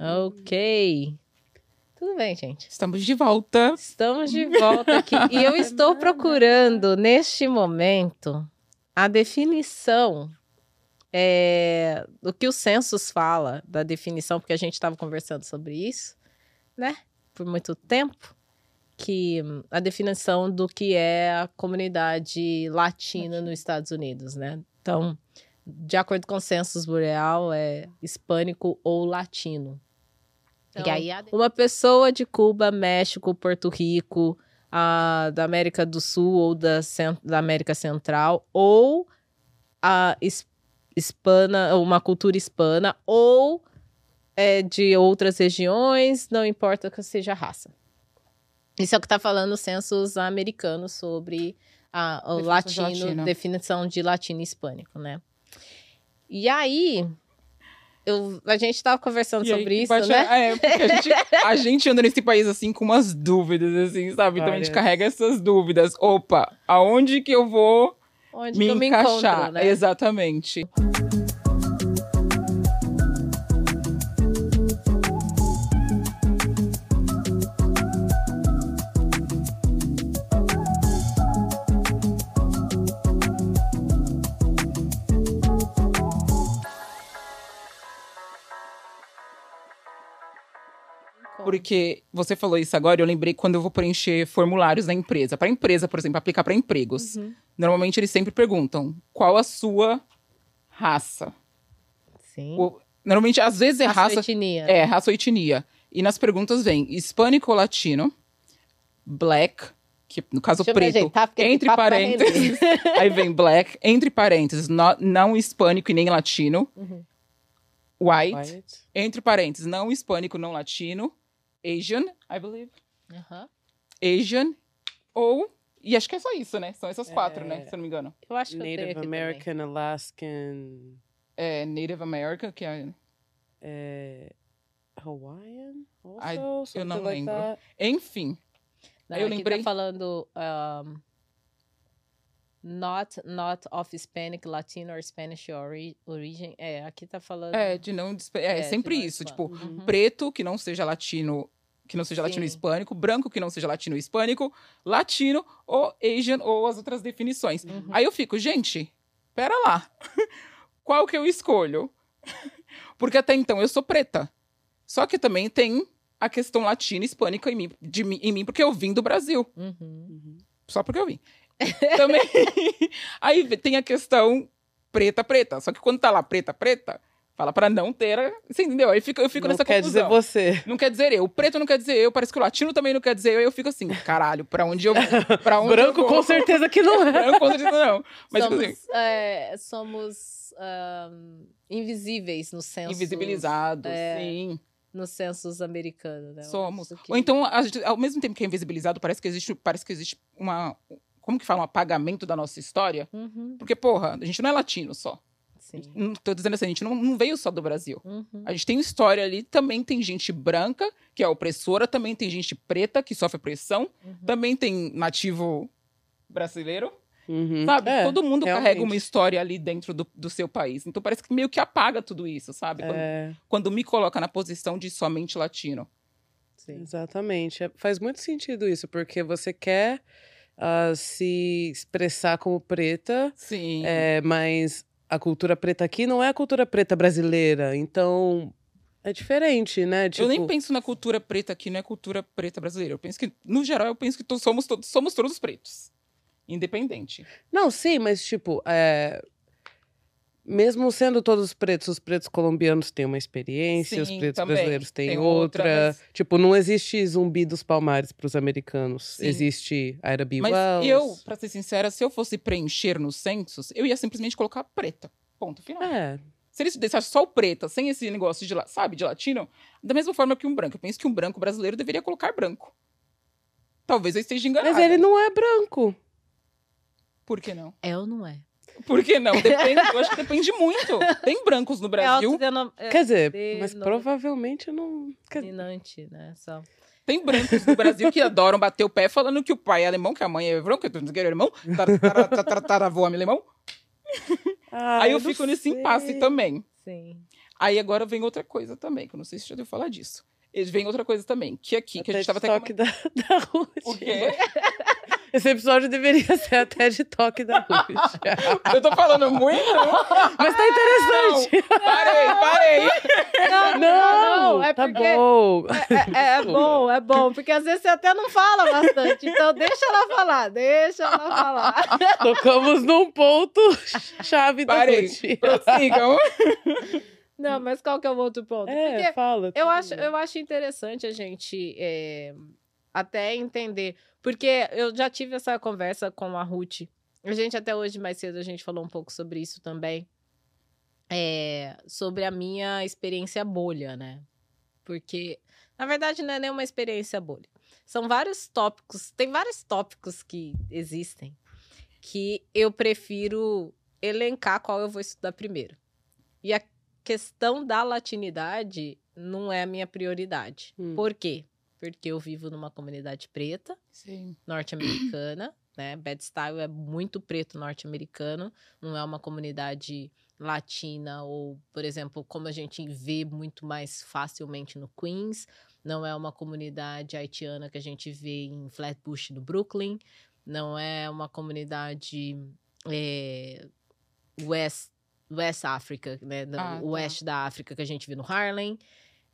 Ok. Tudo bem, gente. Estamos de volta. Estamos de volta aqui. e eu estou procurando, neste momento, a definição é, do que o census fala, da definição, porque a gente estava conversando sobre isso, né? Por muito tempo. Que a definição do que é a comunidade latina nos Estados Unidos, né? Então, de acordo com o census boreal, é hispânico ou latino. Então, aí, uma pessoa de Cuba, México, Porto Rico, a, da América do Sul ou da, da América Central, ou a hispana, uma cultura hispana, ou é, de outras regiões, não importa que seja raça. Isso é o que está falando o census americano sobre a, o definição latino, de definição de latino hispânico, né? E aí, eu, a gente estava conversando e sobre aí, isso, bate, né? É, porque a gente, a gente anda nesse país, assim, com umas dúvidas, assim, sabe? Então a gente carrega essas dúvidas. Opa, aonde que eu vou Onde me encaixar? Me encontro, né? Exatamente. Porque você falou isso agora, eu lembrei quando eu vou preencher formulários da empresa. Para empresa, por exemplo, aplicar para empregos. Uhum. Normalmente eles sempre perguntam qual a sua raça. Sim. Ou, normalmente, às vezes é raça. Raça ou etnia. É, raça ou etnia. E nas perguntas vem hispânico ou latino, black, que no caso Deixa preto, ajeitar, entre parênteses. aí vem black, entre parênteses, não, não hispânico e nem latino. Uhum. White, white, entre parênteses, não hispânico, não latino. Asian, I believe. Uh -huh. Asian ou. E acho que é só isso, né? São essas quatro, né? É. Se eu não me engano. Eu acho que Native American, também. Alaskan. É, Native American, que é. é Hawaiian? Also, I, eu não like lembro. That. Enfim. Não, eu lembrei. Tá falando. Um, not not of Hispanic, Latino or Spanish ori origin. É, aqui tá falando. É, de não. É, é sempre isso. Tipo, uhum. preto que não seja latino que não seja Sim. latino hispânico, branco que não seja latino hispânico, latino ou Asian ou as outras definições. Uhum. Aí eu fico, gente, pera lá. Qual que eu escolho? Porque até então eu sou preta. Só que também tem a questão latina hispânica em mim, de, em mim porque eu vim do Brasil. Uhum. uhum. Só porque eu vim. também. Aí tem a questão preta, preta. Só que quando tá lá preta, preta, Fala pra não ter. Você entendeu? Aí fico, eu fico não nessa quer confusão. dizer você. Não quer dizer eu. O preto não quer dizer eu. Parece que o latino também não quer dizer eu. Aí eu fico assim, caralho, pra onde eu pra onde Branco eu com certeza que não é. Branco com certeza não. Mas somos, assim, é, somos um, invisíveis no senso. Invisibilizados, é, sim. No censos americano, né? Somos. Que... Ou então, ao mesmo tempo que é invisibilizado, parece que existe, parece que existe uma. Como que fala? Um apagamento da nossa história. Uhum. Porque, porra, a gente não é latino só. Sim. Tô dizendo assim, a gente não, não veio só do Brasil. Uhum. A gente tem história ali, também tem gente branca, que é opressora, também tem gente preta, que sofre opressão, uhum. também tem nativo brasileiro. Uhum. Sabe? É, Todo mundo realmente. carrega uma história ali dentro do, do seu país. Então parece que meio que apaga tudo isso, sabe? Quando, é... quando me coloca na posição de somente latino. Sim. Exatamente. É, faz muito sentido isso, porque você quer uh, se expressar como preta, Sim. É, mas a cultura preta aqui não é a cultura preta brasileira. Então, é diferente, né? Tipo... Eu nem tipo penso na cultura preta aqui, não é cultura preta brasileira. Eu penso que, no geral, eu penso que somos, todos, somos todos pretos. Independente. Não, sim, mas tipo, é mesmo sendo todos pretos, os pretos colombianos têm uma experiência, Sim, os pretos também. brasileiros têm Tem outra. outra mas... Tipo, não existe zumbi dos palmares para os americanos. Sim. Existe Ira B. Mas Wells. eu, pra ser sincera, se eu fosse preencher nos censos, eu ia simplesmente colocar preta. Ponto final. É. Se eles deixassem só o preta, sem esse negócio de, sabe, de latino, da mesma forma que um branco. Eu penso que um branco brasileiro deveria colocar branco. Talvez eu esteja enganado. Mas ele não é branco. Por que não? É ou não é? Por que não? Depende, eu acho que depende muito. Tem brancos no Brasil. É quer dizer, mas provavelmente não. Quer... Dominante, né? Só. Tem brancos no Brasil que adoram bater o pé falando que o pai é alemão, que a mãe é branca, que o é alemão, tataravô é alemão. Ah, Aí eu fico nesse impasse também. Sim. Aí agora vem outra coisa também, que eu não sei se já deu falar disso. Vem outra coisa também, que aqui, que a gente tava até... Com... da, da Ruth. O quê? Esse episódio deveria ser até de toque da Ruth. eu tô falando muito? Mas tá interessante. Não, parei, parei. Não, não, não é tá porque bom. É, é, é, bom, é bom, porque às vezes você até não fala bastante. Então deixa ela falar, deixa ela falar. Tocamos num ponto chave parei. da Ruth. Prossigam. Não, mas qual que é o outro ponto? É, Porque fala. Eu acho, eu acho interessante a gente é, até entender. Porque eu já tive essa conversa com a Ruth. A gente, até hoje, mais cedo, a gente falou um pouco sobre isso também. É, sobre a minha experiência bolha, né? Porque, na verdade, não é nenhuma experiência bolha. São vários tópicos, tem vários tópicos que existem que eu prefiro elencar qual eu vou estudar primeiro. E a questão da latinidade não é a minha prioridade. Hum. Por quê? Porque eu vivo numa comunidade preta, norte-americana, né? Bad Style é muito preto norte-americano, não é uma comunidade latina ou, por exemplo, como a gente vê muito mais facilmente no Queens, não é uma comunidade haitiana que a gente vê em Flatbush, no Brooklyn, não é uma comunidade é, West West África, né? Ah, tá. oeste da África que a gente vê no Harlem.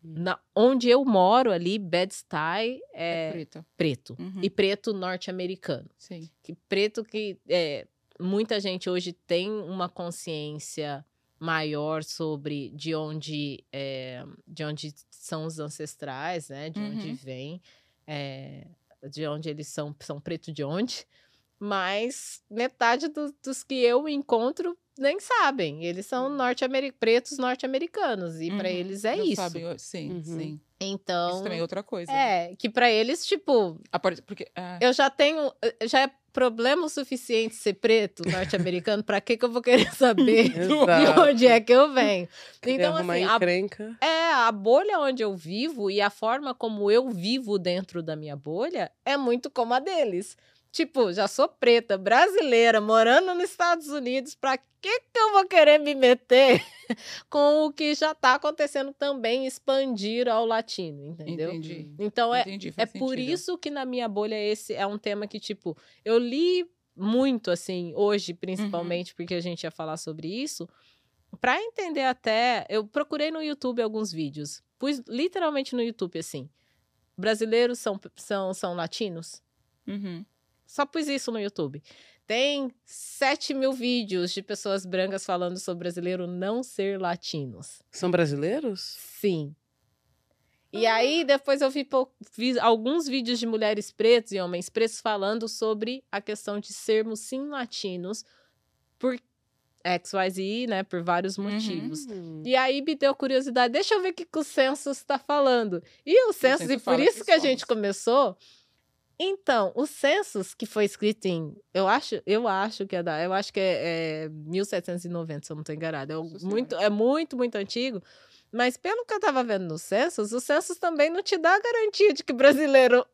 Hum. Na, onde eu moro ali, Bed-Stuy é, é preto, preto. Uhum. e preto norte-americano. Sim. Que preto que é, muita gente hoje tem uma consciência maior sobre de onde é, de onde são os ancestrais, né? De uhum. onde vem, é, de onde eles são são preto de onde. Mas metade do, dos que eu encontro nem sabem. Eles são hum. norte pretos norte-americanos. E uhum. para eles é isso. Sabem, sim, uhum. sim. Então. Isso também é outra coisa. É, que para eles, tipo. Porque, é... Eu já tenho. Eh, já é problema o suficiente ser preto norte-americano. para que, que eu vou querer saber de onde é que eu venho? Então, assim. A, é, a bolha onde eu vivo e a forma como eu vivo dentro da minha bolha é muito como a deles. Tipo, já sou preta, brasileira, morando nos Estados Unidos, pra que, que eu vou querer me meter com o que já tá acontecendo também, expandir ao latino, entendeu? Entendi. Então é, Entendi, é por isso que na minha bolha esse é um tema que, tipo, eu li muito, assim, hoje, principalmente, uhum. porque a gente ia falar sobre isso, para entender até. Eu procurei no YouTube alguns vídeos, pus literalmente no YouTube assim: brasileiros são, são, são latinos? Uhum. Só pus isso no YouTube. Tem 7 mil vídeos de pessoas brancas falando sobre brasileiro não ser latinos. São brasileiros? Sim. E ah. aí, depois eu vi, vi, alguns vídeos de mulheres pretas e homens pretos falando sobre a questão de sermos sim latinos por XYZ, né? Por vários uhum. motivos. Uhum. E aí me deu curiosidade, deixa eu ver o que, que o census está falando. E o census, e por isso que, que a gente começou, então, o census que foi escrito em, eu acho, eu acho que é da, eu acho que é, é 1790, se eu não estou enganado. É muito, é muito, muito antigo. Mas pelo que eu estava vendo no census, o census também não te dá a garantia de que brasileiro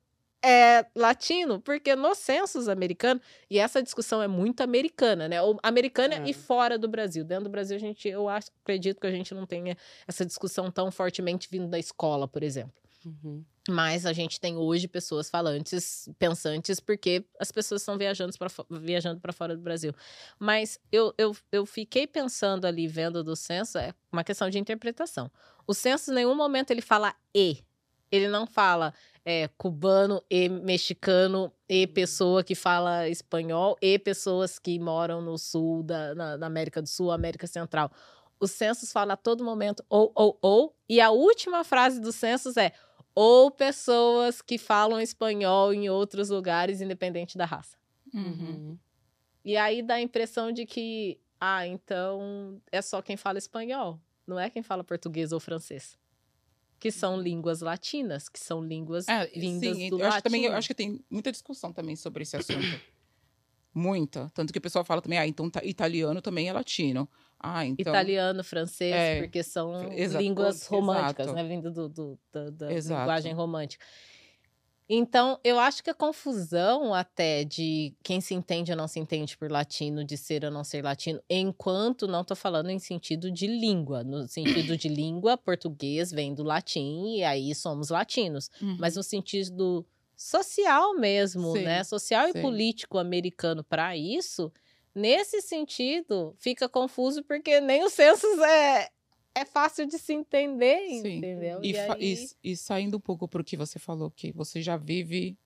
é latino, porque no census americano, e essa discussão é muito americana, né? Ou americana é. e fora do Brasil. Dentro do Brasil, a gente, eu acho, acredito que a gente não tenha essa discussão tão fortemente vindo da escola, por exemplo. Uhum. Mas a gente tem hoje pessoas falantes, pensantes, porque as pessoas estão viajando para viajando fora do Brasil. Mas eu, eu, eu fiquei pensando ali, vendo do censo, é uma questão de interpretação. O censo, em nenhum momento, ele fala e. Ele não fala é, cubano e mexicano e pessoa que fala espanhol e pessoas que moram no sul da na, na América do Sul, América Central. O census fala a todo momento ou, ou, ou. E a última frase do census é ou pessoas que falam espanhol em outros lugares, independente da raça. Uhum. E aí dá a impressão de que, ah, então é só quem fala espanhol, não é quem fala português ou francês. Que são línguas latinas, que são línguas é, vindas sim, do eu acho, também, eu acho que tem muita discussão também sobre esse assunto. muita. Tanto que o pessoal fala também, ah, então tá, italiano também é latino. Ah, então... Italiano, francês, é, porque são línguas românticas, exato. né? Vindo do, do, da, da linguagem romântica. Então, eu acho que a confusão até de quem se entende ou não se entende por latino, de ser ou não ser latino, enquanto não estou falando em sentido de língua. No sentido de língua, português vem do latim e aí somos latinos. Uhum. Mas no sentido social mesmo, sim, né? Social sim. e político americano para isso, nesse sentido, fica confuso porque nem o census é, é fácil de se entender, Sim. entendeu? E, e, aí... e, e, saindo um pouco para o que você falou, que você já vive,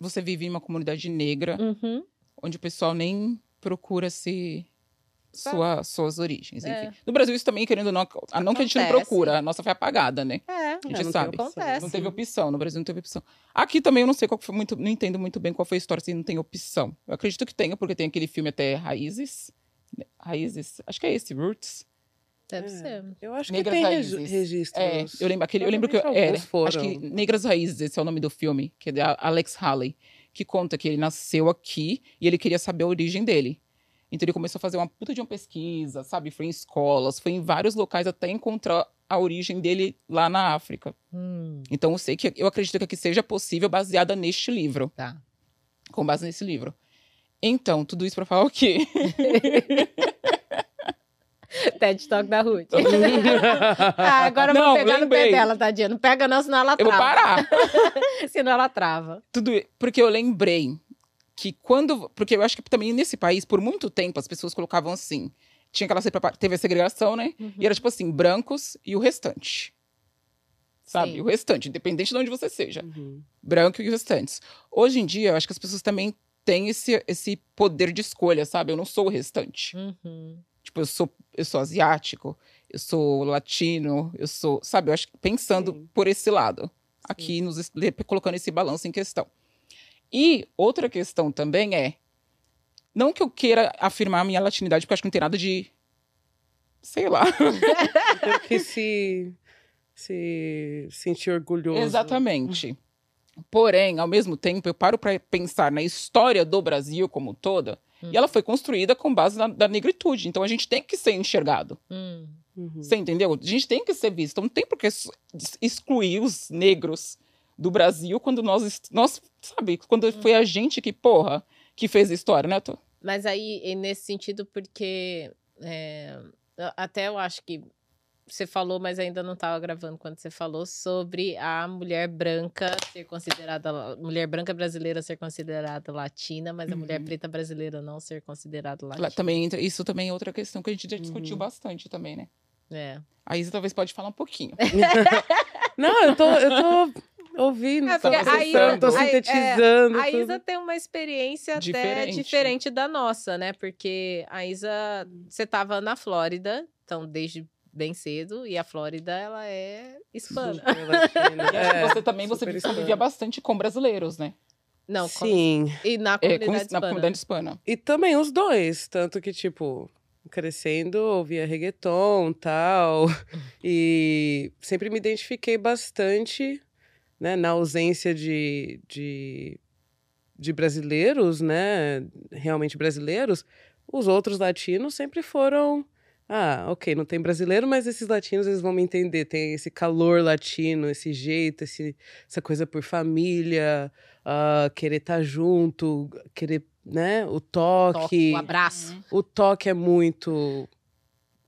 você vive em uma comunidade negra, uhum. onde o pessoal nem procura se sua, suas origens, enfim. É. No Brasil, isso também, querendo ou não, a não que a gente não procura, a nossa foi apagada, né? É, a gente não sabe. Acontece. Não teve opção, no Brasil não teve opção. Aqui também eu não sei qual foi muito, não entendo muito bem qual foi a história, se não tem opção. Eu acredito que tenha, porque tem aquele filme até Raízes, né? Raízes, acho que é esse, Roots. Deve é, ser. Eu acho Negras que tem Raízes. registros. É, eu lembro, aquele, eu lembro que eu, é, acho que Negras Raízes, esse é o nome do filme, que é de Alex Haley, que conta que ele nasceu aqui e ele queria saber a origem dele. Então ele começou a fazer uma puta de uma pesquisa, sabe? Foi em escolas, foi em vários locais até encontrar a origem dele lá na África. Hum. Então eu sei que eu acredito que aqui seja possível baseada neste livro. Tá. Com base nesse livro. Então, tudo isso para falar o quê? TED Talk da Ruth. ah, agora eu vou pegar lembrei. no pé dela, tadinha. Não pega não, senão ela trava. Eu vou parar. senão ela trava. Tudo porque eu lembrei que quando. Porque eu acho que também nesse país, por muito tempo, as pessoas colocavam assim. Tinha aquela teve a segregação, né? Uhum. E era tipo assim, brancos e o restante. Sabe? Sim. O restante, independente de onde você seja. Uhum. Branco e os restantes. Hoje em dia, eu acho que as pessoas também têm esse, esse poder de escolha, sabe? Eu não sou o restante. Uhum. Tipo, eu sou, eu sou asiático, eu sou latino, eu sou. Sabe? Eu acho que pensando Sim. por esse lado. Sim. Aqui, nos, colocando esse balanço em questão. E outra questão também é. Não que eu queira afirmar a minha latinidade, porque acho que não tem nada de. Sei lá. tem que se, se sentir orgulhoso. Exatamente. Porém, ao mesmo tempo, eu paro para pensar na história do Brasil como toda, hum. e ela foi construída com base na, na, negritude. Então a gente tem que ser enxergado. Hum. Uhum. Você entendeu? A gente tem que ser visto. Então não tem por que excluir os negros do Brasil quando nós, nós sabe, quando hum. foi a gente que, porra, que fez a história, né? Tô... Mas aí, nesse sentido, porque é, até eu acho que você falou, mas ainda não estava gravando quando você falou sobre a mulher branca ser considerada mulher branca brasileira ser considerada latina, mas a uhum. mulher preta brasileira não ser considerada latina. Também isso também é outra questão que a gente já discutiu uhum. bastante também, né? É. A Isa talvez pode falar um pouquinho. não, eu tô, eu tô ouvindo, é, tá tô é, sintetizando. É, a Isa tem uma experiência diferente. até diferente da nossa, né? Porque a Isa, você estava na Flórida, então desde bem cedo e a Flórida ela é hispana. é, você também você convivia bastante com brasileiros, né? Não, sim. Com, e na comunidade, é, com, hispana. na comunidade hispana. E também os dois, tanto que tipo crescendo ouvia reggaeton tal e sempre me identifiquei bastante né, na ausência de, de, de brasileiros, né, realmente brasileiros, os outros latinos sempre foram ah, ok, não tem brasileiro, mas esses latinos eles vão me entender. Tem esse calor latino, esse jeito, esse, essa coisa por família, uh, querer estar tá junto, querer, né? O toque. toque o abraço. O toque é muito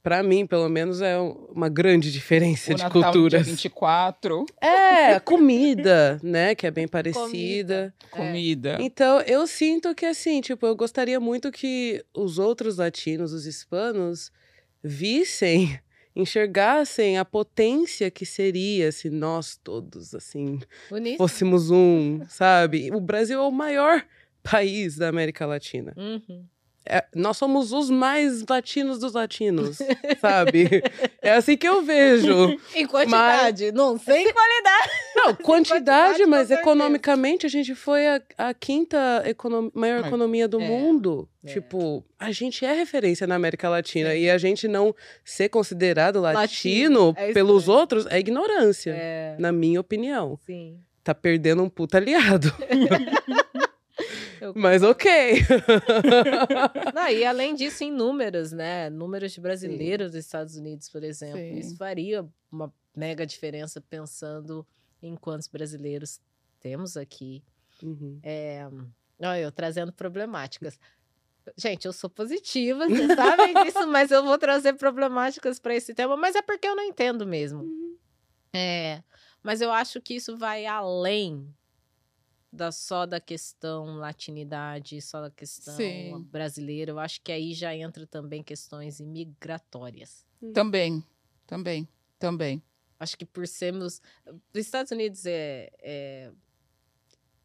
para mim, pelo menos, é uma grande diferença o de Natal culturas. Dia 24. É, comida, né? Que é bem parecida. Comida. É. Então, eu sinto que, assim, tipo, eu gostaria muito que os outros latinos, os hispanos, vissem, enxergassem a potência que seria se nós todos, assim, Bonito. fôssemos um, sabe? O Brasil é o maior país da América Latina. Uhum. É, nós somos os mais latinos dos latinos, sabe? É assim que eu vejo. em quantidade, mas... não sei em qualidade. Não, quantidade, mas economicamente a gente foi a, a quinta econom... maior mas... economia do é. mundo. É. Tipo, a gente é referência na América Latina e a gente não ser considerado latino, latino. É pelos outros é ignorância, é. na minha opinião. Sim. Tá perdendo um puta aliado. Mas ok. Não, e além disso, em números, né? Números de brasileiros Sim. dos Estados Unidos, por exemplo. Sim. Isso faria uma mega diferença pensando em quantos brasileiros temos aqui. Uhum. É, olha, eu trazendo problemáticas. Gente, eu sou positiva, vocês sabem disso, mas eu vou trazer problemáticas para esse tema, mas é porque eu não entendo mesmo. Uhum. É, mas eu acho que isso vai além da só da questão latinidade, só da questão Sim. brasileira. Eu acho que aí já entra também questões imigratórias. Hum. Também, também, também. Acho que por sermos. Os Estados Unidos é, é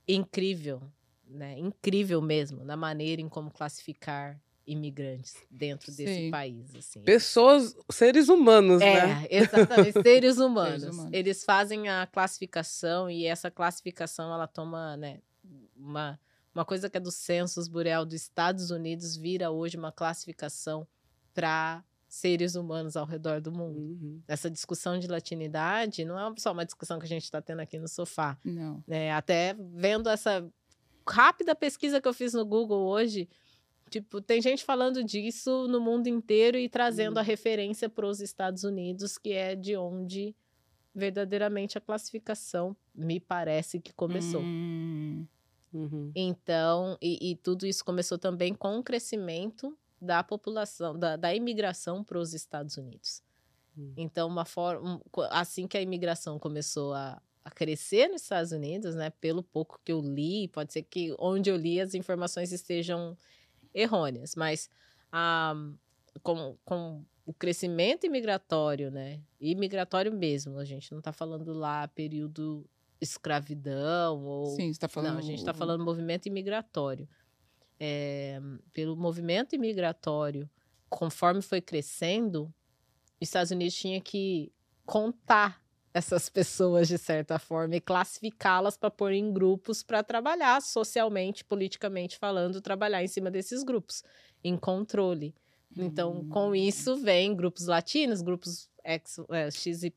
incrível, né? Incrível mesmo na maneira em como classificar imigrantes dentro desse Sim. país. Assim. Pessoas, seres humanos, é, né? Exatamente, seres humanos. seres humanos. Eles fazem a classificação e essa classificação ela toma né, uma, uma coisa que é do Census Bureau dos Estados Unidos vira hoje uma classificação para seres humanos ao redor do mundo. Uhum. Essa discussão de latinidade não é só uma discussão que a gente está tendo aqui no sofá. Não. É, até vendo essa rápida pesquisa que eu fiz no Google hoje, Tipo, tem gente falando disso no mundo inteiro e trazendo hum. a referência para os Estados Unidos, que é de onde verdadeiramente a classificação me parece que começou. Hum. Uhum. Então, e, e, tudo isso começou também com o crescimento da população, da, da imigração para os Estados Unidos. Hum. Então, uma forma, assim que a imigração começou a, a crescer nos Estados Unidos, né? Pelo pouco que eu li, pode ser que onde eu li as informações estejam errôneas, mas ah, com, com o crescimento imigratório, né? Imigratório mesmo, a gente não está falando lá período escravidão ou Sim, está falando não, a gente está falando movimento imigratório. É, pelo movimento imigratório, conforme foi crescendo, os Estados Unidos tinha que contar essas pessoas de certa forma e classificá-las para pôr em grupos para trabalhar socialmente, politicamente falando, trabalhar em cima desses grupos, em controle. Então, com hum. isso vem grupos latinos, grupos X, é, XYZ,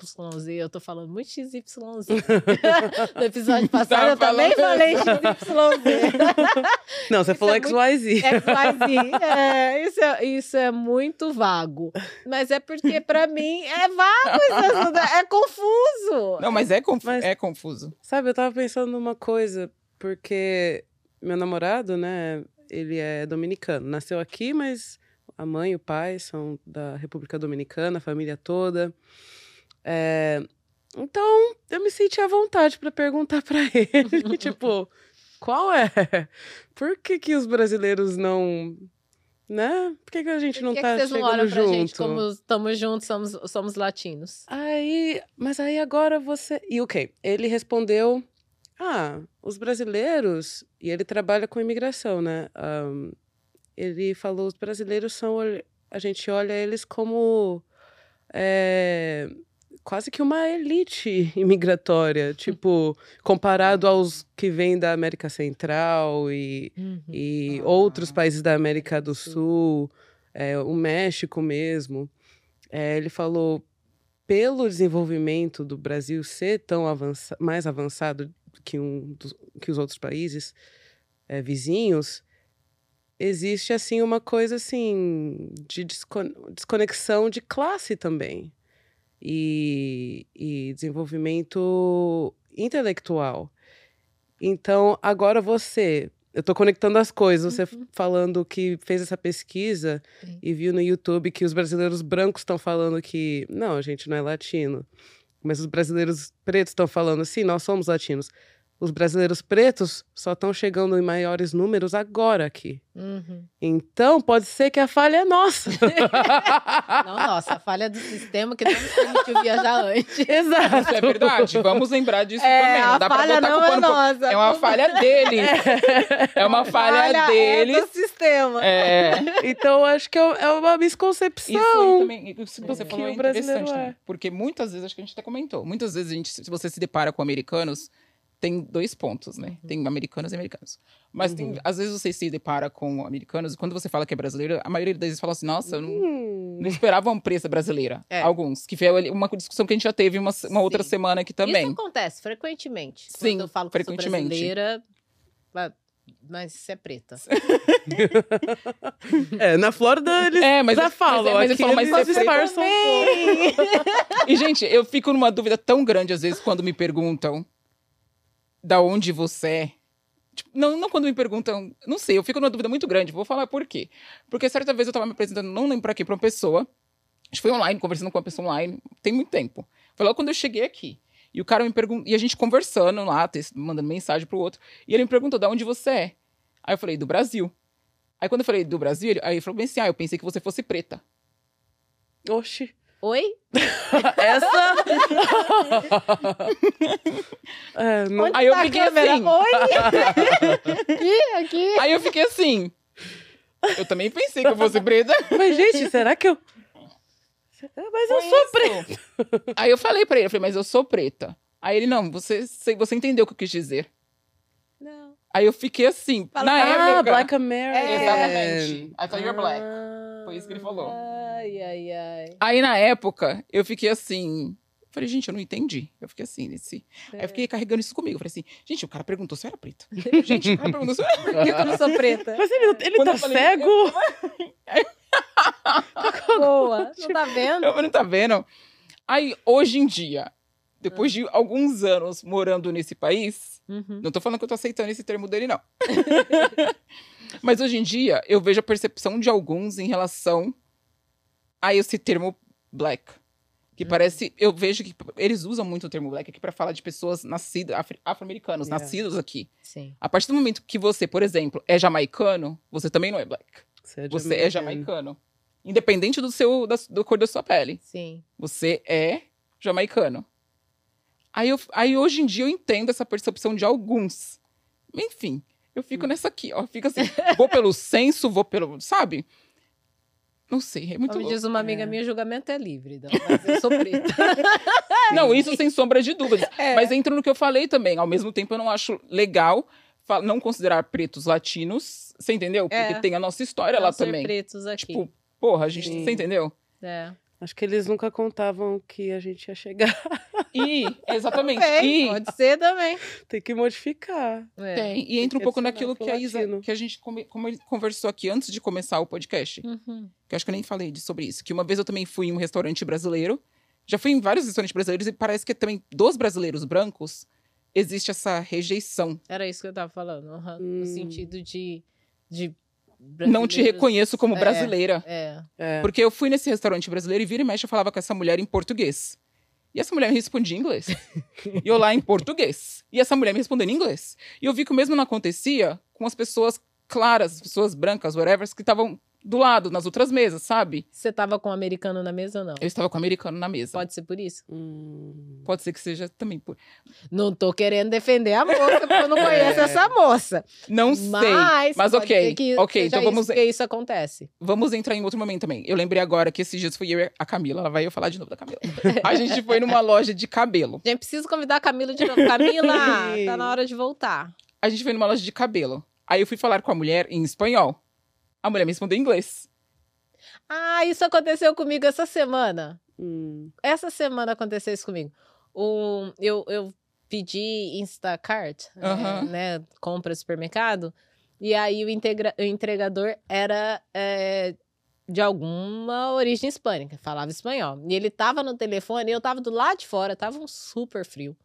eu tô falando muito XYZ. no episódio passado eu também falei XYZ. Não, você isso falou é XYZ. XYZ. É, isso, é, isso é muito vago. Mas é porque, para mim, é vago isso, é confuso. Não, mas é, confu mas, é confuso. Sabe, eu tava pensando numa coisa, porque meu namorado, né, ele é dominicano. Nasceu aqui, mas a mãe e o pai são da República Dominicana, a família toda. É, então, eu me senti à vontade para perguntar para ele, tipo, qual é? Por que, que os brasileiros não né? Por que, que a gente não que tá que vocês chegando não pra junto? Gente como estamos juntos, somos, somos latinos. Aí, mas aí agora você. E o okay, que? Ele respondeu: Ah, os brasileiros. E ele trabalha com imigração, né? Um, ele falou: os brasileiros são. A gente olha eles como. É, quase que uma elite imigratória, tipo, comparado aos que vêm da América Central e, uhum. e ah, outros países da América do sim. Sul, é, o México mesmo. É, ele falou, pelo desenvolvimento do Brasil ser tão avança mais avançado que, um dos, que os outros países é, vizinhos, existe assim uma coisa assim de desconexão de classe também e, e desenvolvimento intelectual. Então, agora você, eu estou conectando as coisas, você uhum. falando que fez essa pesquisa Sim. e viu no YouTube que os brasileiros brancos estão falando que não, a gente não é latino. Mas os brasileiros pretos estão falando, sim, nós somos latinos os brasileiros pretos só estão chegando em maiores números agora aqui. Uhum. Então, pode ser que a falha é nossa. não, nossa, a falha é do sistema que não nos permitiu viajar antes. Exato. Isso é verdade. Vamos lembrar disso é, também. Não a dá falha não é nossa. É uma falha dele. É, é uma falha, falha dele. É do sistema. É. Então, acho que é, é uma misconcepção. Isso também, isso que você falou é interessante. É. Porque muitas vezes, acho que a gente até comentou, muitas vezes a gente, se você se depara com americanos tem dois pontos, né? Uhum. Tem americanos e americanos. Mas uhum. tem, às vezes você se depara com americanos, e quando você fala que é brasileiro, a maioria das vezes fala assim: nossa, eu não, uhum. não esperava uma presa brasileira. É. Alguns. Que foi uma discussão que a gente já teve uma, uma outra semana aqui também. Isso acontece frequentemente. Sim, quando eu falo que frequentemente. brasileira. Mas você é preta. é, na Flórida eles é, mas, já falam. Mas, mas, aqui mas eles é disfarçam um E, gente, eu fico numa dúvida tão grande às vezes quando me perguntam da onde você é. Tipo, não, não quando me perguntam, não sei, eu fico numa dúvida muito grande, vou falar por quê. Porque certa vez eu tava me apresentando, não lembro pra quê, pra uma pessoa, acho que foi online, conversando com uma pessoa online, tem muito tempo. Foi logo quando eu cheguei aqui. E o cara me perguntou, e a gente conversando lá, mandando mensagem pro outro, e ele me perguntou, de onde você é? Aí eu falei, do Brasil. Aí quando eu falei do Brasil, ele, aí ele falou bem assim, ah, eu pensei que você fosse preta. Oxi. Oi? Essa. é, não... Aí eu tá fiquei assim. Oi? aqui, aqui. Aí eu fiquei assim. Eu também pensei que eu fosse preta. Mas, gente, será que eu. Mas Foi eu sou isso. preta. Aí eu falei pra ele, eu falei, mas eu sou preta. Aí ele, não, você, você entendeu o que eu quis dizer. Não. Aí eu fiquei assim, Fala, na ah, época... Black American. É. Exatamente. I thought you're black. Foi isso que ele falou. Ai, ai, ai. Aí na época, eu fiquei assim. Falei, gente, eu não entendi. Eu fiquei assim, nesse. É. Aí eu fiquei carregando isso comigo. Falei assim, gente, o cara perguntou se eu era preta. gente, o cara perguntou se eu era preta. eu não sou preta. Mas ele, ele tá falei, cego? Boa, não tá vendo? Eu não tá vendo. Aí, hoje em dia, depois de alguns anos morando nesse país, uhum. não tô falando que eu tô aceitando esse termo dele, não. Mas hoje em dia, eu vejo a percepção de alguns em relação a esse termo black. Que uhum. parece. Eu vejo que eles usam muito o termo black aqui para falar de pessoas nascidas, afro-americanos, yeah. nascidos aqui. Sim. A partir do momento que você, por exemplo, é jamaicano, você também não é black. Você é, você é jamaicano. Independente do seu da, do cor da sua pele. Sim. Você é jamaicano. Aí, eu, aí hoje em dia eu entendo essa percepção de alguns. Enfim, eu fico hum. nessa aqui, ó. Fico assim, vou pelo senso, vou pelo. Sabe? Não sei, é muito Como louco. diz uma amiga é. minha, julgamento é livre, não, mas eu sou preta. não, isso sem sombra de dúvidas. É. Mas entra no que eu falei também. Ao mesmo tempo, eu não acho legal não considerar pretos latinos, você entendeu? Porque é. tem a nossa história não lá também. pretos aqui. Tipo, porra, a gente, Sim. você entendeu? É. Acho que eles nunca contavam que a gente ia chegar. E, exatamente. Também, e, pode ser também. Tem que modificar. É. Tem. E entra um pouco naquilo que a Isa, que a gente come, come, conversou aqui antes de começar o podcast. Uhum. Que eu acho que eu nem falei de, sobre isso. Que uma vez eu também fui em um restaurante brasileiro. Já fui em vários restaurantes brasileiros e parece que também dos brasileiros brancos existe essa rejeição. Era isso que eu tava falando. Uhum. Hum. No sentido de, de não te reconheço como é, brasileira. É, é. Porque eu fui nesse restaurante brasileiro e vira e mexe eu falava com essa mulher em português. E essa mulher me respondia em inglês. e eu lá em português. E essa mulher me respondendo em inglês. E eu vi que o mesmo não acontecia com as pessoas claras, as pessoas brancas, whatever, que estavam do lado, nas outras mesas, sabe? Você tava com o um americano na mesa ou não? Eu estava com o um americano na mesa. Pode ser por isso? Hum... Pode ser que seja também por. Não tô querendo defender a moça, porque eu não conheço é... essa moça. Não sei. Mas, mas ok. Que ok, então vamos. Isso, que isso acontece. Vamos entrar em outro momento também. Eu lembrei agora que esses dias foi eu e a Camila. Ela vai eu falar de novo da Camila. a gente foi numa loja de cabelo. Gente, preciso convidar a Camila de novo. Camila, tá na hora de voltar. A gente foi numa loja de cabelo. Aí eu fui falar com a mulher em espanhol. A mulher me respondeu em inglês. Ah, isso aconteceu comigo essa semana. Hum. Essa semana aconteceu isso comigo. Um, eu, eu pedi Instacart, uhum. né? Compra supermercado. E aí o, integra o entregador era é, de alguma origem hispânica, falava espanhol. E ele tava no telefone, e eu tava do lado de fora, tava um super frio.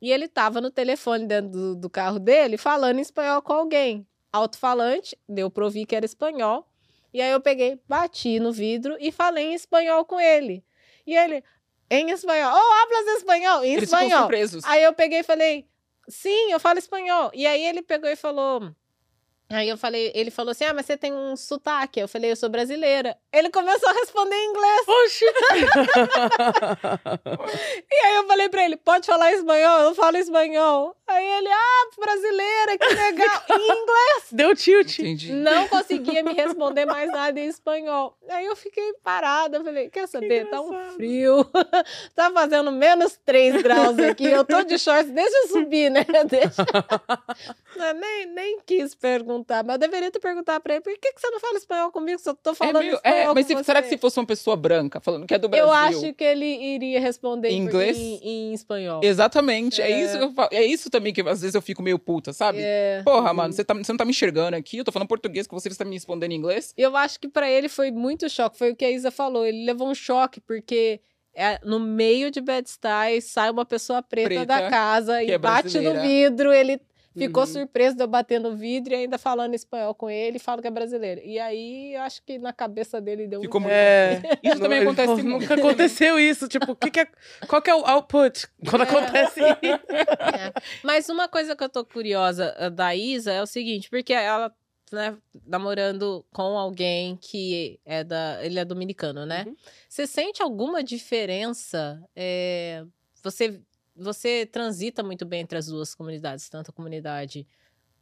E ele tava no telefone dentro do, do carro dele, falando em espanhol com alguém. Alto-falante, deu pra ouvir que era espanhol. E aí eu peguei, bati no vidro e falei em espanhol com ele. E ele, em espanhol, oh, hablas espanhol? Em Eles espanhol. Aí eu peguei e falei, sim, eu falo espanhol. E aí ele pegou e falou, Aí eu falei, ele falou assim: Ah, mas você tem um sotaque. Eu falei, eu sou brasileira. Ele começou a responder em inglês. Oxi! e aí eu falei pra ele: pode falar espanhol? Eu falo espanhol. Aí ele, ah, brasileira, que legal. em inglês. Deu tilt. Entendi. Não conseguia me responder mais nada em espanhol. Aí eu fiquei parada. Falei, quer saber? Que tá um frio. tá fazendo menos 3 graus aqui. Eu tô de shorts, deixa eu subir, né? Deixa. nem, nem quis perguntar perguntar, mas eu deveria ter perguntado pra ele, por que, que você não fala espanhol comigo se eu tô é falando é meio, espanhol é, Mas se, será que se fosse uma pessoa branca, falando que é do Brasil... Eu acho que ele iria responder em inglês? Em, em espanhol. Exatamente, é. é, isso que eu falo, é isso também que às vezes eu fico meio puta, sabe? É. Porra, uhum. mano, você, tá, você não tá me enxergando aqui, eu tô falando português com você, você tá me respondendo em inglês. Eu acho que para ele foi muito choque, foi o que a Isa falou, ele levou um choque, porque é, no meio de Bed-Stuy sai uma pessoa preta, preta da casa e é bate no vidro, ele Ficou uhum. surpreso de eu bater no vidro e ainda falando espanhol com ele, falo que é brasileiro. E aí, eu acho que na cabeça dele deu Ficou um... muito... É, isso também acontece Nunca aconteceu isso. Tipo, que que é... qual que é o output quando é. acontece isso? É. Mas uma coisa que eu tô curiosa eh, da Isa é o seguinte, porque ela né, namorando com alguém que é da. Ele é dominicano, né? Uhum. Você sente alguma diferença? É, você você transita muito bem entre as duas comunidades, tanto a comunidade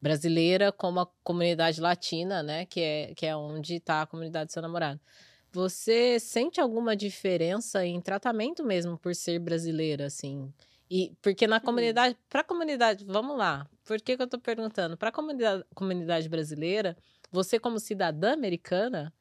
brasileira como a comunidade latina, né? Que é, que é onde está a comunidade do seu namorado. Você sente alguma diferença em tratamento mesmo por ser brasileira, assim? E porque na hum. comunidade, para a comunidade, vamos lá. Por que, que eu estou perguntando? Para a comunidade, comunidade brasileira, você como cidadã americana,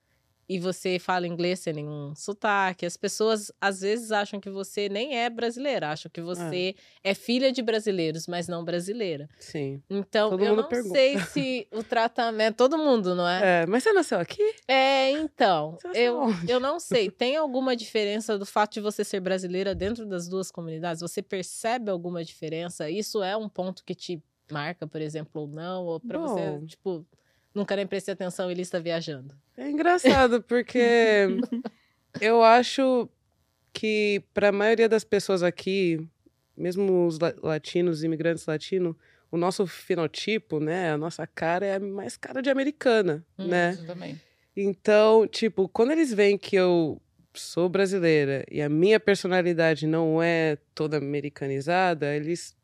e você fala inglês sem nenhum sotaque. As pessoas às vezes acham que você nem é brasileira, acham que você é, é filha de brasileiros, mas não brasileira. Sim. Então, todo eu não pergunta. sei se o tratamento. Todo mundo, não é? É, mas você nasceu aqui? É, então. Eu, eu não sei. Tem alguma diferença do fato de você ser brasileira dentro das duas comunidades? Você percebe alguma diferença? Isso é um ponto que te marca, por exemplo, ou não? Ou pra Bom, você, tipo Nunca nem prestei atenção, ele está viajando. É engraçado, porque eu acho que para a maioria das pessoas aqui, mesmo os latinos, imigrantes latinos, o nosso fenotipo, né, a nossa cara é mais cara de americana, hum, né? Também. Então, tipo, quando eles veem que eu sou brasileira e a minha personalidade não é toda americanizada, eles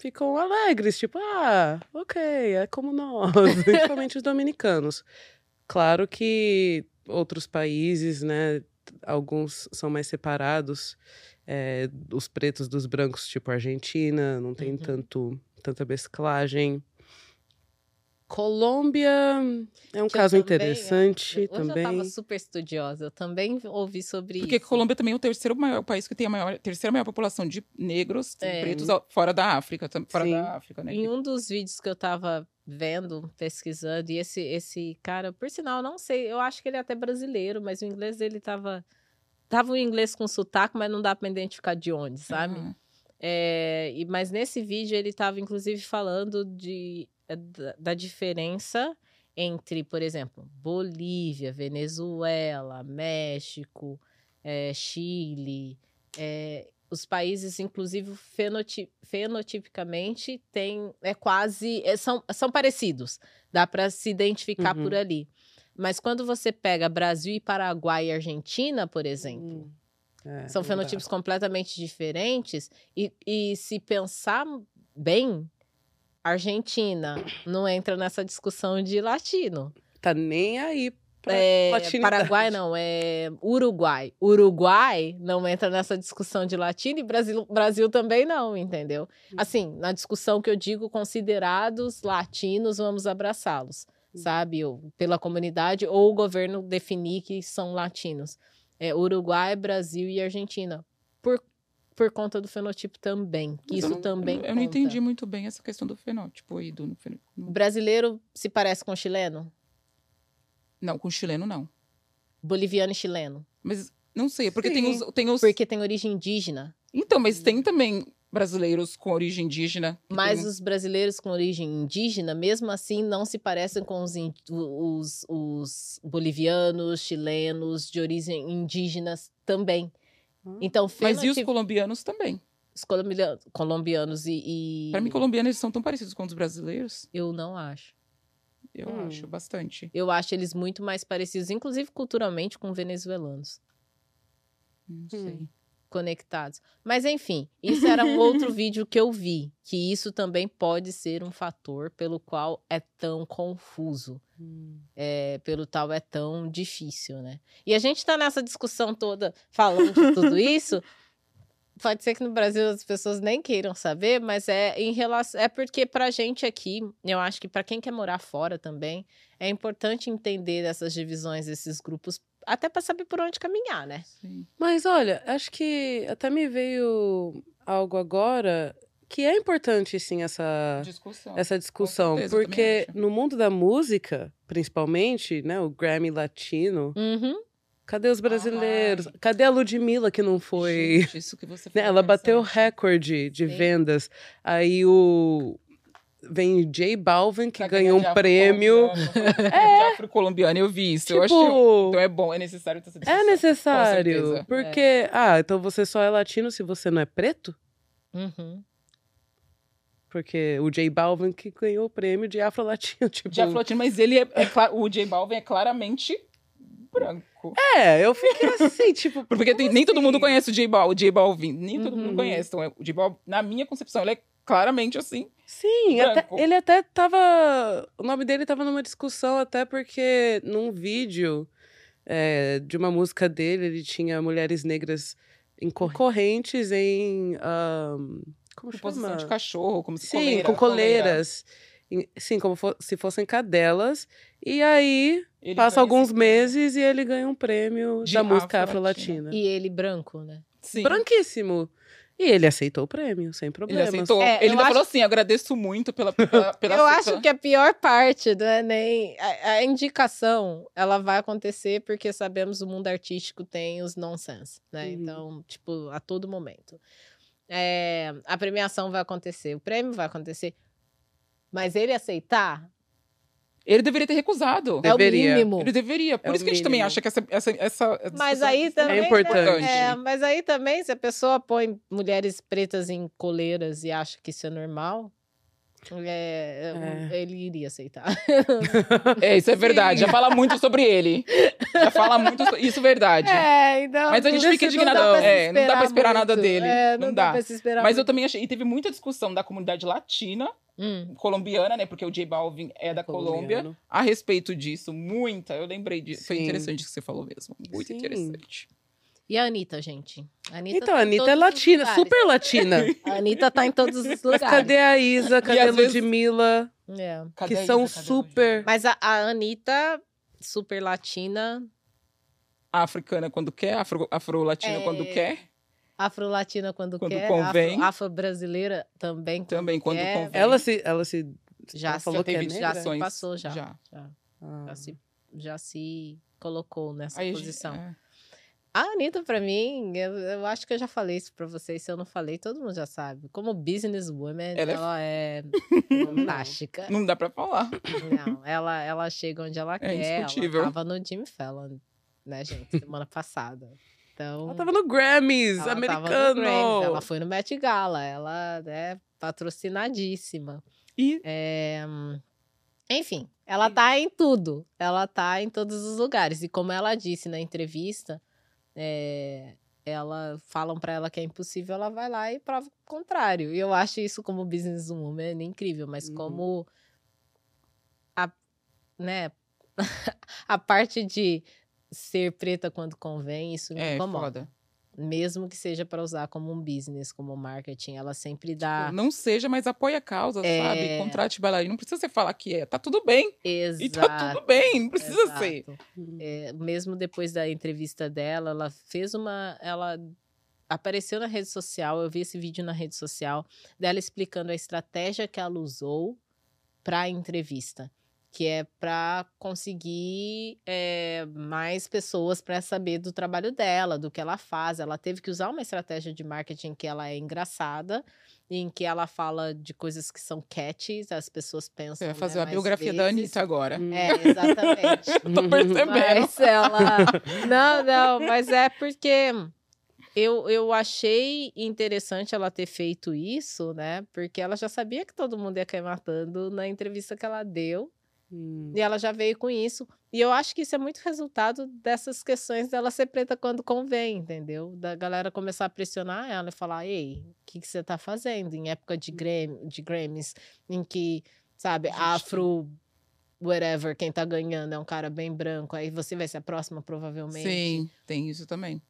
ficam alegres, tipo, ah, ok, é como nós, principalmente os dominicanos. Claro que outros países, né, alguns são mais separados, é, os pretos dos brancos, tipo Argentina, não tem uhum. tanto, tanta mesclagem. Colômbia é um que caso também, interessante eu, também. Eu estava super estudiosa, eu também ouvi sobre Porque isso. Porque Colômbia também é o terceiro maior país que tem a maior, terceira maior população de negros é. pretos fora da África, fora Sim. da África, né? Em um dos vídeos que eu estava vendo, pesquisando, e esse, esse cara, por sinal, não sei, eu acho que ele é até brasileiro, mas o inglês dele estava tava o inglês com sotaque, mas não dá para identificar de onde, sabe? Uhum. É, e, mas nesse vídeo ele estava inclusive falando de da, da diferença entre, por exemplo, Bolívia, Venezuela, México, é, Chile, é, os países, inclusive fenotip, fenotipicamente, tem, é quase é, são, são parecidos, dá para se identificar uhum. por ali. Mas quando você pega Brasil e Paraguai e Argentina, por exemplo, uhum. são fenotipos completamente diferentes e, e se pensar bem, Argentina não entra nessa discussão de latino. Tá nem aí pra é, Paraguai não, é Uruguai. Uruguai não entra nessa discussão de latino e Brasil, Brasil também não, entendeu? Hum. Assim, na discussão que eu digo, considerados latinos, vamos abraçá-los, hum. sabe? Ou, pela comunidade ou o governo definir que são latinos. É Uruguai, Brasil e Argentina. Por por conta do fenotipo também. Que isso não, também. Eu, eu não entendi muito bem essa questão do fenótipo aí. Do, O brasileiro se parece com o chileno? Não, com o chileno não. Boliviano e chileno. Mas não sei, porque tem os, tem os. Porque tem origem indígena. Então, mas tem também brasileiros com origem indígena. Mas tem... os brasileiros com origem indígena, mesmo assim, não se parecem com os, os, os bolivianos, chilenos de origem indígenas também. Então, Mas e os colombianos também? Os colombianos, colombianos e. e... Para mim, colombianos eles são tão parecidos com os brasileiros. Eu não acho. Eu hum. acho bastante. Eu acho eles muito mais parecidos, inclusive culturalmente, com venezuelanos. Não hum. Conectados. Mas enfim, isso era um outro vídeo que eu vi, que isso também pode ser um fator pelo qual é tão confuso, hum. é, pelo tal é tão difícil, né? E a gente está nessa discussão toda falando de tudo isso. Pode ser que no Brasil as pessoas nem queiram saber, mas é em relação é porque para gente aqui, eu acho que para quem quer morar fora também, é importante entender essas divisões desses grupos até para saber por onde caminhar, né? Sim. Mas olha, acho que até me veio algo agora que é importante sim essa discussão, essa discussão certeza, porque no mundo da música, principalmente, né, o Grammy Latino, uhum. Cadê os brasileiros? Ai. Cadê a Ludmilla que não foi? Gente, isso que você falou. Ela bateu recorde de Sim. vendas. Aí o vem J Balvin, que ganhou um prêmio. É. Afro-colombiano, eu vi isso. Tipo, eu acho então é bom, é necessário ter essa É necessário. Porque, é. ah, então você só é latino se você não é preto? Uhum. Porque o J Balvin que ganhou o prêmio de afro-latino. Tipo... De afro-latino, mas ele é, é o J Balvin é claramente branco. É, eu fiquei assim, tipo. Porque tem, nem todo mundo assim? conhece o J, Bal, o J Balvin. Nem uhum. todo mundo uhum. conhece. Então, o J Balvin, na minha concepção, ele é claramente assim. Sim, até, ele até tava. O nome dele tava numa discussão, até porque num vídeo é, de uma música dele, ele tinha mulheres negras incorrentes em. Um, como chama? Posição de cachorro, como se Sim, coleira, com coleiras. Coleira. Sim, como se fossem cadelas. E aí, ele passa alguns meses e ele ganha um prêmio de da música afro-latina. e ele branco, né? Sim. Branquíssimo. E ele aceitou o prêmio, sem problema. Ele aceitou. É, ele ainda acho... falou assim: agradeço muito pela. pela, pela eu acho que a pior parte do Enem, a, a, indicação, ela vai acontecer porque sabemos o mundo artístico tem os nonsense, né? Uhum. Então, tipo, a todo momento. É, a premiação vai acontecer, o prêmio vai acontecer. Mas ele aceitar, ele deveria ter recusado. Deveria. É o mínimo. Ele deveria. Por é isso que a gente também acha que essa, essa, essa mas aí também é importante. É, mas aí também, se a pessoa põe mulheres pretas em coleiras e acha que isso é normal, é, é. ele iria aceitar. É, isso é verdade. Já fala muito sobre ele. Já fala muito so... Isso é verdade. É, então. Mas a gente fica indignado. É, não dá pra esperar muito. nada dele. É, não, não dá. dá Mas muito. eu também achei. E teve muita discussão da comunidade latina hum. colombiana, né? Porque o J Balvin é da Colômbia. A respeito disso, muita. Eu lembrei disso. Foi interessante o que você falou mesmo. Muito Sim. interessante. E a Anitta, gente? A Anitta então, tá a Anitta é latina, super latina. a Anitta tá em todos os lugares. Mas cadê a Isa? Cadê a Ludmilla? É. Que são Isa, super. Mas a, a Anitta, super latina. africana quando quer, afro-latina afro é... quando quer. Afro-latina quando, quando quer. Convém. Afro-brasileira também. Quando também quando quer. convém. Ela se. Ela se já, ela falou que é já se passou, já. Já. Já, ah. já, se, já se colocou nessa Aí, posição. É. A Anitta, pra mim, eu, eu, acho que eu já falei isso pra vocês. Se eu não falei, todo mundo já sabe. Como businesswoman, ela, ela é, é fantástica. Não dá pra falar. Não, ela, ela chega onde ela é quer. Ela tava no Jimmy Fallon, né, gente? Semana passada. Então, ela tava no Grammys, ela americano. No Grammys, ela foi no Met Gala. Ela é patrocinadíssima. E? É, enfim, ela tá em tudo. Ela tá em todos os lugares. E como ela disse na entrevista é, ela falam para ela que é impossível, ela vai lá e prova o contrário. E eu acho isso como businesswoman incrível, mas uhum. como a, né, a parte de ser preta quando convém, isso me é, incomoda. Foda mesmo que seja para usar como um business, como marketing, ela sempre dá. Tipo, não seja, mas apoia a causa, é... sabe? Contrate bailarino. Não precisa você falar que é. Tá tudo bem. Exato. E tá tudo bem, não precisa Exato. ser. É, mesmo depois da entrevista dela, ela fez uma. Ela apareceu na rede social, eu vi esse vídeo na rede social dela explicando a estratégia que ela usou para a entrevista que é para conseguir é, mais pessoas para saber do trabalho dela, do que ela faz. Ela teve que usar uma estratégia de marketing que ela é engraçada, em que ela fala de coisas que são catchy, as pessoas pensam. Você vai fazer né, a biografia vezes. da Anitta agora. É, exatamente. Tô percebendo. Mas ela. Não, não, mas é porque. Eu, eu achei interessante ela ter feito isso, né? Porque ela já sabia que todo mundo ia cair matando na entrevista que ela deu. Hum. E ela já veio com isso. E eu acho que isso é muito resultado dessas questões dela ser preta quando convém, entendeu? Da galera começar a pressionar ela e falar: ei, o que, que você tá fazendo? Em época de, Grammy, de Grammys, em que, sabe, Gente. afro whatever, quem tá ganhando é um cara bem branco, aí você vai ser a próxima, provavelmente. Sim, tem isso também.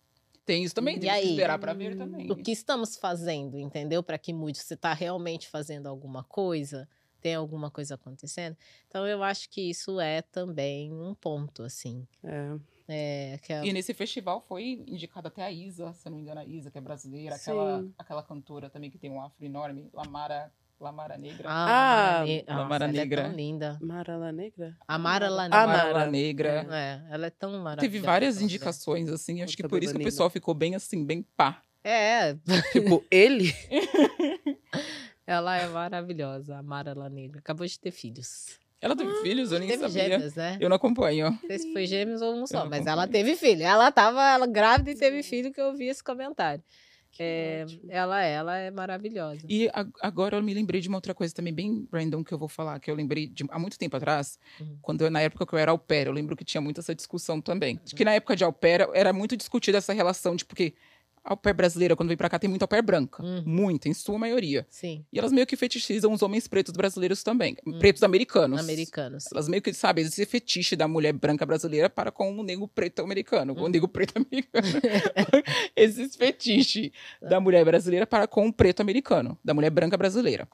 Tem isso também, e tem aí, que esperar para ver também. O que estamos fazendo, entendeu? Para que mude. Você tá realmente fazendo alguma coisa? Tem alguma coisa acontecendo. Então eu acho que isso é também um ponto, assim. É. É, é... E nesse festival foi indicada até a Isa, se não me engano, a Isa, que é brasileira, aquela, aquela cantora também que tem um afro enorme, Lamara La Mara Negra. Ah, Ah, La Mara Negra. Negra. Ela é tão linda. Mara La Negra? A Mara La Ah, Negra. Mara. Negra. É, ela é tão maravilhosa. Teve várias aquela mulher. indicações, assim. Acho que por isso que o pessoal ficou bem assim, bem pá. É, Tipo, ele? ela é maravilhosa, a Mara La Negra. Acabou de ter filhos. Ela teve filhos? Eu nem Teve sabia. gêmeos, né? Eu não acompanho. Não sei se foi gêmeos ou um só, mas ela acompanho. teve filho. Ela tava ela grávida e teve filho que eu vi esse comentário. É, ela, ela é maravilhosa. E a- agora eu me lembrei de uma outra coisa também bem random que eu vou falar, que eu lembrei de há muito tempo atrás, Uhum. quando eu- na época que eu era au pair, eu lembro que tinha muito essa discussão também. De que na época de au pair era muito discutida essa relação de porque a au pair brasileira, quando vem pra cá, tem muita au pair branca. Uhum. Muita, em sua maioria. Sim, E elas meio que fetichizam os homens pretos brasileiros também. Hum. Pretos americanos. americanos. Elas meio que, sabe, esse fetiche da mulher branca brasileira para com o negro preto americano. Hum. O negro preto americano. esse fetiche da mulher brasileira para com o preto americano. Da mulher branca brasileira.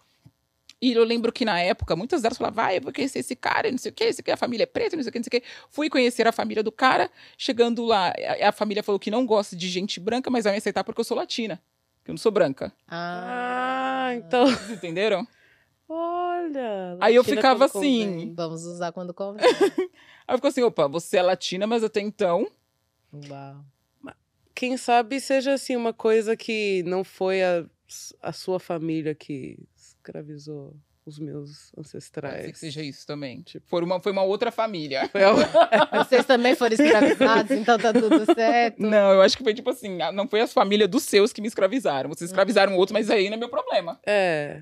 E eu lembro que na época, muitas delas falavam, vai, eu vou conhecer esse cara, não sei o quê, esse aqui, a família é preta, não sei o quê, não sei o quê. Fui conhecer a família do cara, chegando lá, a, a família falou que não gosta de gente branca, mas vai me aceitar porque eu sou latina, que eu não sou branca. Ah, Ah, então. Vocês entenderam? Olha. Aí eu ficava assim, convém. vamos usar quando convém. Aí eu fico assim, opa, você é latina, mas até então Uau. Quem sabe seja assim uma coisa que não foi a, a sua família que escravizou os meus Pode ancestrais. ser que seja isso também. Tipo- Foi, uma, foi uma outra família. Vocês também foram escravizados, então tá tudo certo. Não, eu acho que foi tipo assim, não foi as famílias dos seus que me escravizaram. Vocês escravizaram outros, mas aí não é meu problema. É.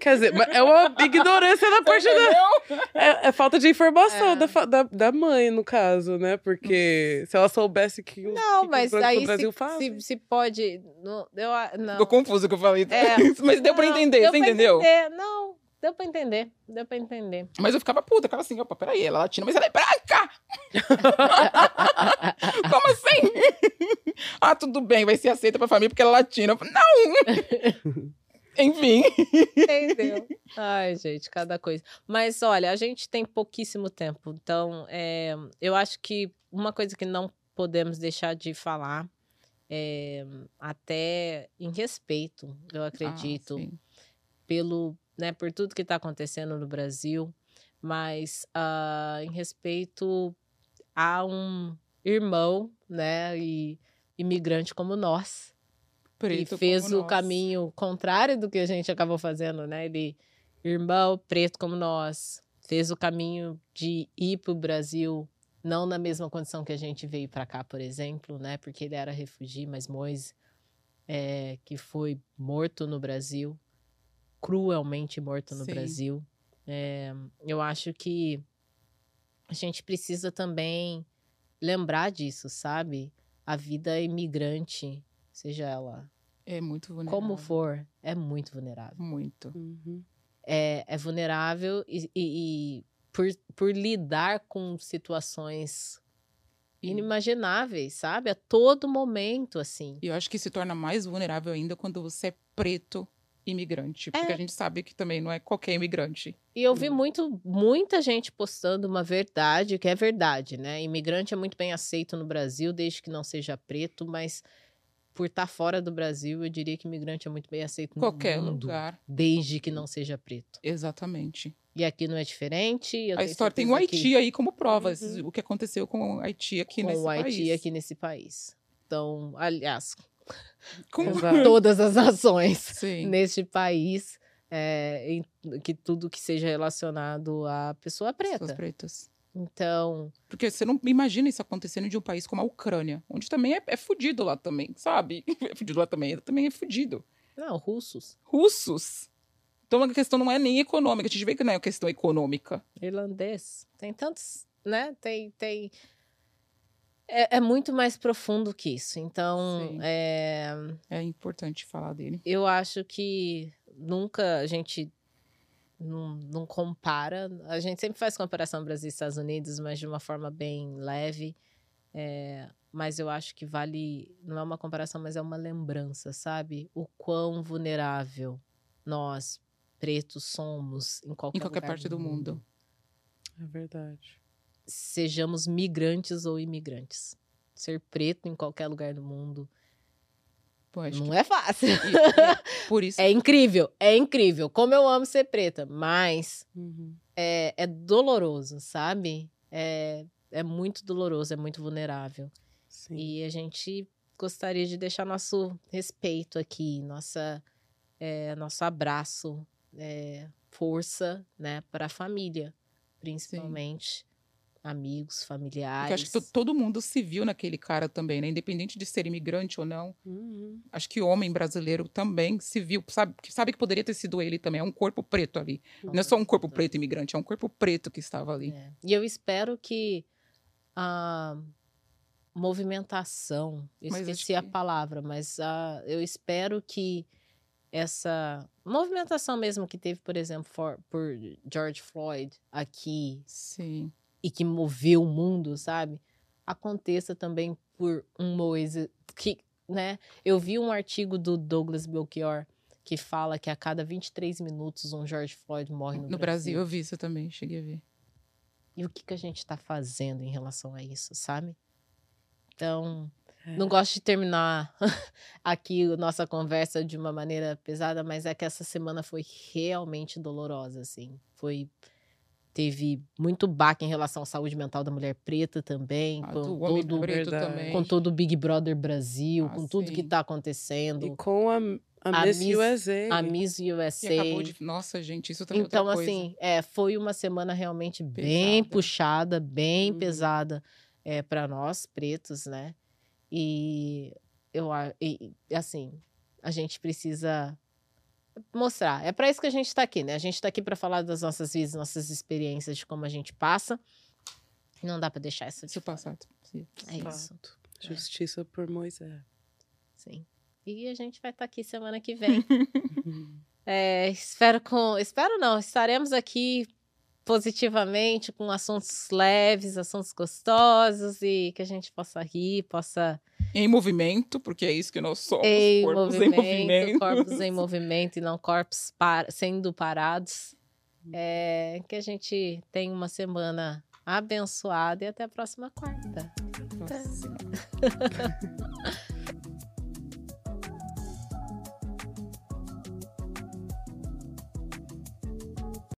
Quer dizer, é uma ignorância da parte da. É, é falta de informação É. da, da, da mãe, no caso, né? Porque se ela soubesse que o, Não, que, mas aí Brasil se, fazem. se, se pode. Não, eu, não. Ficou confuso o que eu falei. É. mas deu pra Não, entender, deu você pra entendeu? entender. Não, deu pra entender. Deu pra entender. Mas eu ficava puta, ficava assim, opa, peraí, ela é latina, mas ela é branca! Como assim? ah, tudo bem, vai ser aceita pra família porque ela é latina. Falei, Não! Enfim. Entendeu? Ai, gente, cada coisa. Mas olha, a gente tem pouquíssimo tempo. Então, é, eu acho que uma coisa que não podemos deixar de falar é até em respeito, eu acredito, Ah, pelo, né, por tudo que está acontecendo no Brasil, mas ah, em respeito a um irmão, né, e imigrante como nós, Preto e fez o nós. caminho contrário do que a gente acabou fazendo, né? Ele, irmão preto como nós, fez o caminho de ir para o Brasil, não na mesma condição que a gente veio para cá, por exemplo, né? Porque ele era refugiado, mas Moisés, é, que foi morto no Brasil, cruelmente morto no Sim. Brasil. É, eu acho que a gente precisa também lembrar disso, sabe? A vida imigrante, seja ela É muito vulnerável. como for, é muito vulnerável. Muito. Uhum. É, é vulnerável e, e- e por, por lidar com situações inimagináveis, sabe? A todo momento, assim. E eu acho que se torna mais vulnerável ainda quando você é preto imigrante. Porque É. a gente sabe que também não é qualquer imigrante. E eu vi Hum. muito, muita gente postando uma verdade, que é verdade, né? Imigrante é muito bem aceito no Brasil, desde que não seja preto, mas por estar fora do Brasil, eu diria que imigrante é muito bem aceito Qualquer no mundo, lugar. desde que não seja preto. Exatamente. E aqui não é diferente. eu a história tem o que- Haiti aí como prova. Uhum. O que aconteceu com o Haiti aqui com nesse o Haiti país. aqui nesse país. Então, aliás, Com... Exato. todas as ações Sim. neste país, é, em- que tudo que seja relacionado à pessoa Pessoas preta. pretas. Então, Porque você não imagina isso acontecendo de um país como a Ucrânia, onde também é, é fudido lá também, sabe? É fudido lá também, também é fudido. não, russos, Russos. Então a questão não é nem econômica, a gente vê que não é uma questão econômica. irlandês, tem tantos, né? Tem, tem. É, é muito mais profundo que isso. Então, Sim. é, É importante falar dele. eu acho que nunca a gente não, não compara. A gente sempre faz comparação Brasil e Estados Unidos, mas de uma forma bem leve. É, mas eu acho que vale. Não é uma comparação, mas é uma lembrança, sabe? O quão vulnerável nós, pretos, somos em qualquer, Em qualquer lugar parte do mundo. É verdade. Sejamos migrantes ou imigrantes. Ser preto em qualquer lugar do mundo não é fácil. E, e por isso. é incrível, é incrível. Como eu amo ser preta, mas uhum. é, é doloroso, sabe? É, é muito doloroso, é muito vulnerável. Sim. E a gente gostaria de deixar nosso respeito aqui, nossa, é, nosso abraço, é, força, né, para a família, principalmente. Sim amigos, familiares. Porque acho que todo mundo se viu naquele cara também, né? Independente de ser imigrante ou não. Uhum. Acho que o homem brasileiro também se viu, sabe, sabe que poderia ter sido ele também. É um corpo preto ali. Não é só um corpo preto imigrante, é um corpo preto que estava ali. É. E eu espero que a movimentação, eu esqueci que... a palavra, mas a, eu espero que essa movimentação mesmo que teve, por exemplo, for, por George Floyd aqui. Sim e que moveu o mundo, sabe? Aconteça também por um Moise que, né? Eu vi um artigo do Douglas Belchior que fala que a cada 23 minutos um George Floyd morre no, no Brasil. Brasil. Eu vi isso também, cheguei a ver. E o que, que a gente está fazendo em relação a isso, sabe? Então, é. não gosto de terminar aqui a nossa conversa de uma maneira pesada, mas é que essa semana foi realmente dolorosa, assim. Foi teve muito baque em relação à saúde mental da mulher preta também, ah, com, todo, também. com todo o Big Brother Brasil, ah, com tudo sim. que está acontecendo. E com a, a, a Miss, Miss, USA. A Miss USA. De... Nossa, gente, isso também é Então, assim, é, foi uma semana realmente pesada. bem puxada, bem uhum. pesada é, para nós, pretos, né? E eu, e, assim, a gente precisa mostrar. É para isso que a gente está aqui, né? A gente está aqui para falar das nossas vidas, nossas experiências, de como a gente passa. Não dá para deixar isso de passado. Sim. É isso. Justiça por Moisés. Sim. E a gente vai estar tá aqui semana que vem. é, espero com, espero não, estaremos aqui positivamente com assuntos leves, assuntos gostosos e que a gente possa rir, possa em movimento, porque é isso que nós somos. Em corpos movimento, em movimento. Corpos em movimento e não corpos par sendo parados. É, que a gente tenha uma semana abençoada e até a próxima quarta. Até.